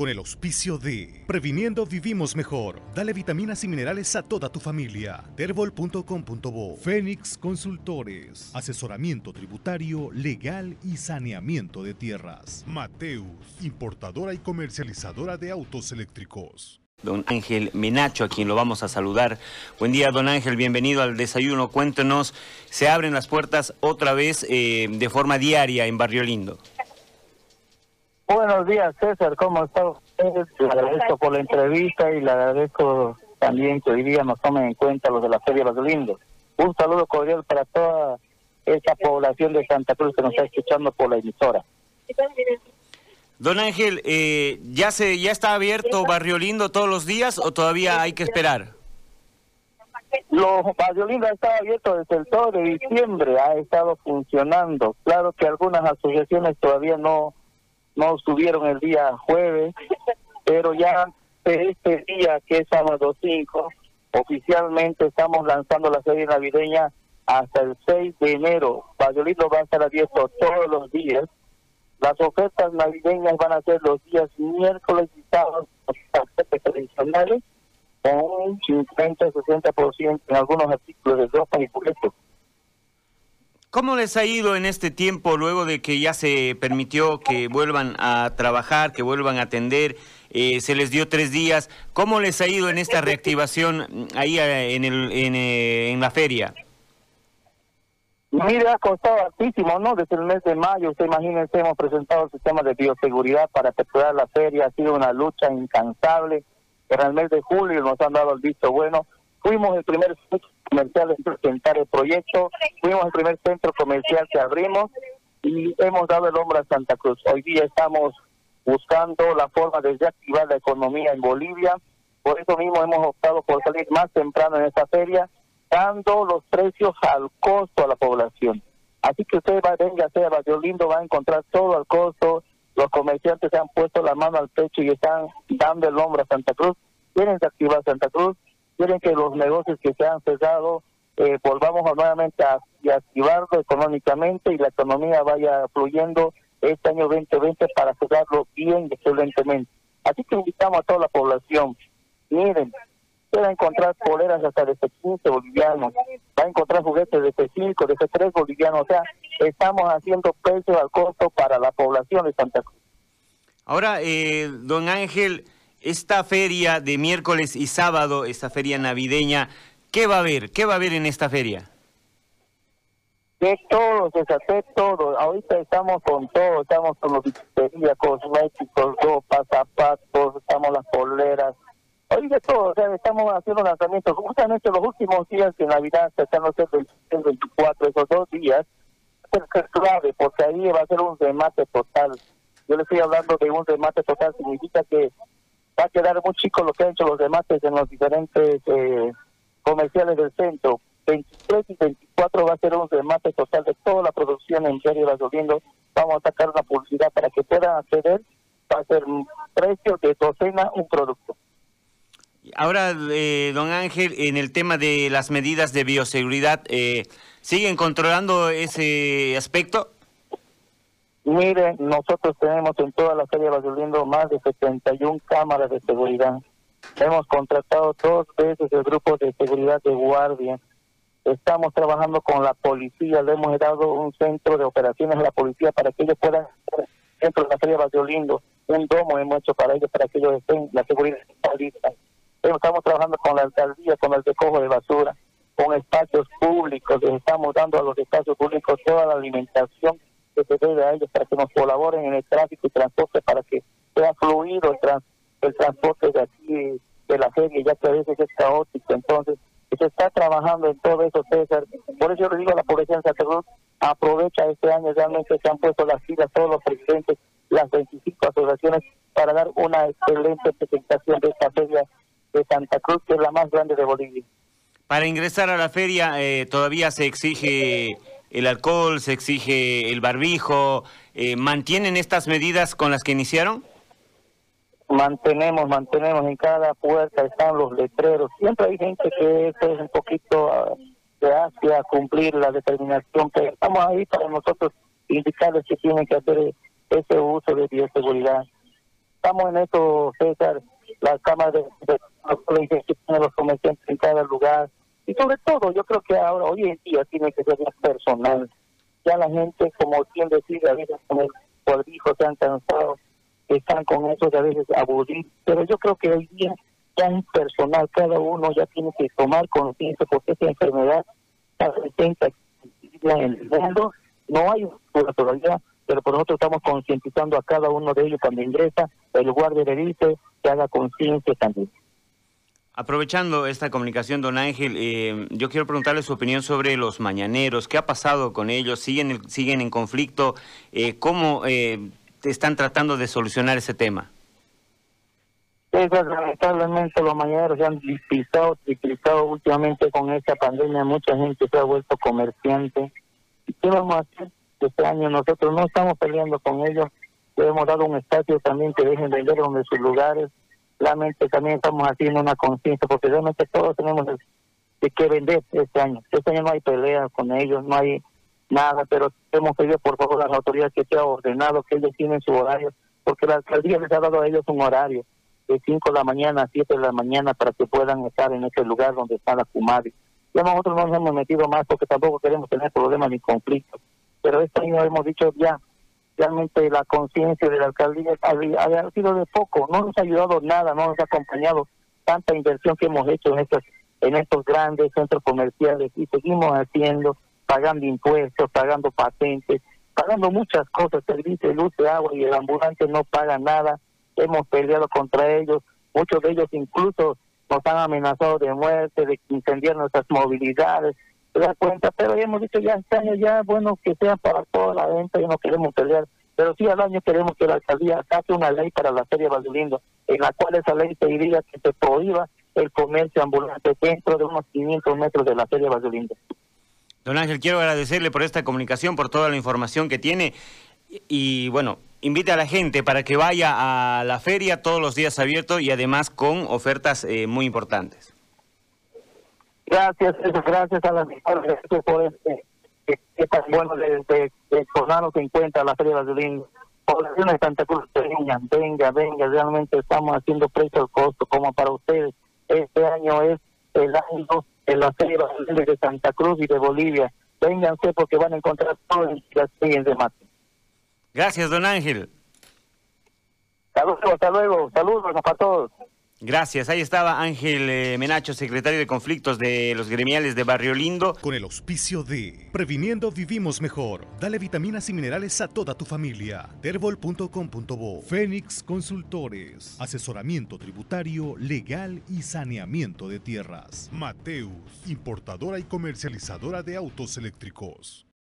con el auspicio de Previniendo Vivimos Mejor. Dale vitaminas y minerales a toda tu familia. Terbol.com.bo Fénix Consultores. Asesoramiento tributario, legal y saneamiento de tierras. Mateus, importadora y comercializadora de autos eléctricos. Don Ángel Menacho, a quien lo vamos a saludar. Buen día, don Ángel, bienvenido al desayuno. Cuéntenos, se abren las puertas otra vez eh, de forma diaria en Barrio Lindo. Buenos días, César, ¿cómo está usted? Le agradezco por la entrevista y le agradezco también que hoy día nos tomen en cuenta los de la Feria Barrio Lindo. Un saludo cordial para toda esa población de Santa Cruz que nos está escuchando por la emisora. Don Ángel, eh, ¿ya, se, ¿ya está abierto Barrio Lindo todos los días o todavía hay que esperar? Los Barrio Lindo ha estado abierto desde el 2 de diciembre, ha estado funcionando. Claro que algunas asociaciones todavía no, no estuvieron el día jueves, pero ya de este día, que es sábado 5, oficialmente estamos lanzando la serie navideña hasta el 6 de enero. Lindo va a estar abierto todos los días las ofertas navideñas van a ser los días miércoles y sábados, tradicionales, con un 50-60% en algunos artículos de ropa y juguetes. ¿Cómo les ha ido en este tiempo luego de que ya se permitió que vuelvan a trabajar, que vuelvan a atender? Eh, se les dio tres días. ¿Cómo les ha ido en esta reactivación ahí eh, en, el, eh, en la feria? Mira, ha costado altísimo, ¿no? Desde el mes de mayo, usted imagínense, hemos presentado el sistema de bioseguridad para efectuar la feria, ha sido una lucha incansable. En el mes de julio nos han dado el visto bueno. Fuimos el primer centro comercial en presentar el proyecto, fuimos el primer centro comercial que abrimos y hemos dado el hombro a Santa Cruz. Hoy día estamos buscando la forma de reactivar la economía en Bolivia. Por eso mismo hemos optado por salir más temprano en esta feria dando los precios al costo a la población. Así que usted va, venga a Barrio Lindo, va a encontrar todo al costo. Los comerciantes se han puesto la mano al pecho y están dando el hombro a Santa Cruz. Quieren activar Santa Cruz, quieren que los negocios que se han cerrado eh, volvamos nuevamente a, activarlo económicamente y la economía vaya fluyendo este año 2020 para cerrarlo bien excelentemente. Así que invitamos a toda la población. Miren, va a encontrar poleras hasta de 15 bolivianos, va a encontrar juguetes de 5, de 3 bolivianos, o sea, estamos haciendo precios al costo para la población de Santa Cruz. Ahora, eh, don Ángel, esta feria de miércoles y sábado, esta feria navideña, ¿qué va a haber? ¿Qué va a haber en esta feria? De todo, se hace todo. Ahorita estamos con todo, estamos con los cosméticos, ropa, zapatos, estamos las poleras, de todo, o sea, estamos haciendo lanzamientos. Justamente los últimos días de Navidad, acercándose del 24, esos dos días, ser clave, porque ahí va a ser un remate total. Yo le estoy hablando de un remate total, significa que va a quedar muy chico lo que han hecho los remates en los diferentes eh, comerciales del centro. 23 y 24 va a ser un remate total de toda la producción en serio Gasolino. Vamos a sacar una publicidad para que puedan acceder. Va a ser un precio de docena un producto. Ahora, eh, don Ángel, en el tema de las medidas de bioseguridad, eh, ¿siguen controlando ese aspecto? Mire, nosotros tenemos en toda la Feria Lindo más de 71 cámaras de seguridad. Hemos contratado dos veces el grupo de seguridad de guardia. Estamos trabajando con la policía, le hemos dado un centro de operaciones a la policía para que ellos puedan, dentro de la Feria Lindo, un domo hemos hecho para ellos, para que ellos estén, la seguridad está lista Estamos trabajando con la alcaldía, con el recojo de basura, con espacios públicos, les estamos dando a los espacios públicos toda la alimentación que se debe a ellos para que nos colaboren en el tráfico y transporte para que sea fluido el, transporte de aquí, de la feria, ya que a veces es caótico. Entonces, se está trabajando en todo eso, César. Por eso le digo a la población de Santa Cruz, aprovecha este año, realmente se han puesto las filas todos los presidentes, las 25 asociaciones, para dar una excelente presentación de esta feria de Santa Cruz, que es la más grande de Bolivia. Para ingresar a la feria eh, todavía se exige el alcohol, se exige el barbijo. Eh, ¿Mantienen estas medidas con las que iniciaron? Mantenemos, mantenemos en cada puerta, están los letreros. Siempre hay gente que es un poquito uh, se hace a cumplir la determinación, pero estamos ahí para nosotros indicarles que tienen que hacer ese uso de bioseguridad. estamos en eso, César, las cámaras de, de, los comerciantes en cada lugar. Y sobre todo, yo creo que ahora, hoy en día, tiene que ser más personal. Ya la gente, como quien decide, a veces con el cuadrijo se han cansado, están con eso de a veces aburrir. Pero yo creo que hoy día ya es personal, cada uno ya tiene que tomar conciencia porque esta enfermedad está presente en el mundo. No hay una todavía, pero por nosotros estamos concientizando a cada uno de ellos cuando ingresa, el guardia le dice que haga conciencia también. Aprovechando esta comunicación, don Ángel, eh, yo quiero preguntarle su opinión sobre los mañaneros. ¿Qué ha pasado con ellos? ¿Siguen, siguen en conflicto? Eh, ¿Cómo eh, están tratando de solucionar ese tema? lamentablemente los mañaneros se han despistado, triplicado últimamente con esta pandemia. Mucha gente se ha vuelto comerciante. ¿Qué vamos a hacer? Este año nosotros no estamos peleando con ellos. Le hemos dado un espacio también que dejen vender donde sus lugares. Realmente también estamos haciendo una conciencia porque realmente todos tenemos de qué vender este año. Este año no hay pelea con ellos, no hay nada, pero hemos pedido por favor las autoridades que sea ordenado, que ellos tienen su horario, porque la alcaldía les ha dado a ellos un horario de 5 de la mañana a 7 de la mañana para que puedan estar en ese lugar donde está la Kumari. Ya nosotros no nos hemos metido más porque tampoco queremos tener problemas ni conflictos. Pero este año hemos dicho ya, realmente la conciencia de la alcaldía ha, sido de poco, no nos ha ayudado nada, no nos ha acompañado tanta inversión que hemos hecho en estos, en estos grandes centros comerciales y seguimos haciendo, pagando impuestos, pagando patentes, pagando muchas cosas, servicios de luz, de agua y el ambulante no paga nada hemos peleado contra ellos, muchos de ellos incluso nos han amenazado de muerte, de incendiar nuestras movilidades, da cuenta, pero ya hemos dicho ya este año ya, bueno, que sea para toda la venta y no queremos pelear, pero sí al año queremos que la alcaldía saque una ley para la Feria Valdelindo, en la cual esa ley se diría que se prohíba el comercio ambulante dentro de unos 500 metros de la Feria Valdelindo. Don Ángel, quiero agradecerle por esta comunicación, por toda la información que tiene y bueno, invite a la gente para que vaya a la feria todos los días abiertos y además con ofertas eh, muy importantes. Gracias, gracias a las gracias por este, que, tan bueno de, de, de tomarnos en cuenta la Feria de Población de Santa Cruz, venga, venga, venga, realmente estamos haciendo precio al costo como para ustedes. Este año es el año de la Feria de Santa Cruz y de Bolivia. Vénganse porque van a encontrar todo en las de Mate. Gracias, don Ángel. Saludos, hasta luego. Saludos para todos. Gracias. Ahí estaba Ángel eh, Menacho, secretario de conflictos de los gremiales de Barrio Lindo. Con el auspicio de Previniendo Vivimos Mejor. Dale vitaminas y minerales a toda tu familia. Terbol.com.bo. Fénix Consultores. Asesoramiento tributario, legal y saneamiento de tierras. Mateus, importadora y comercializadora de autos eléctricos.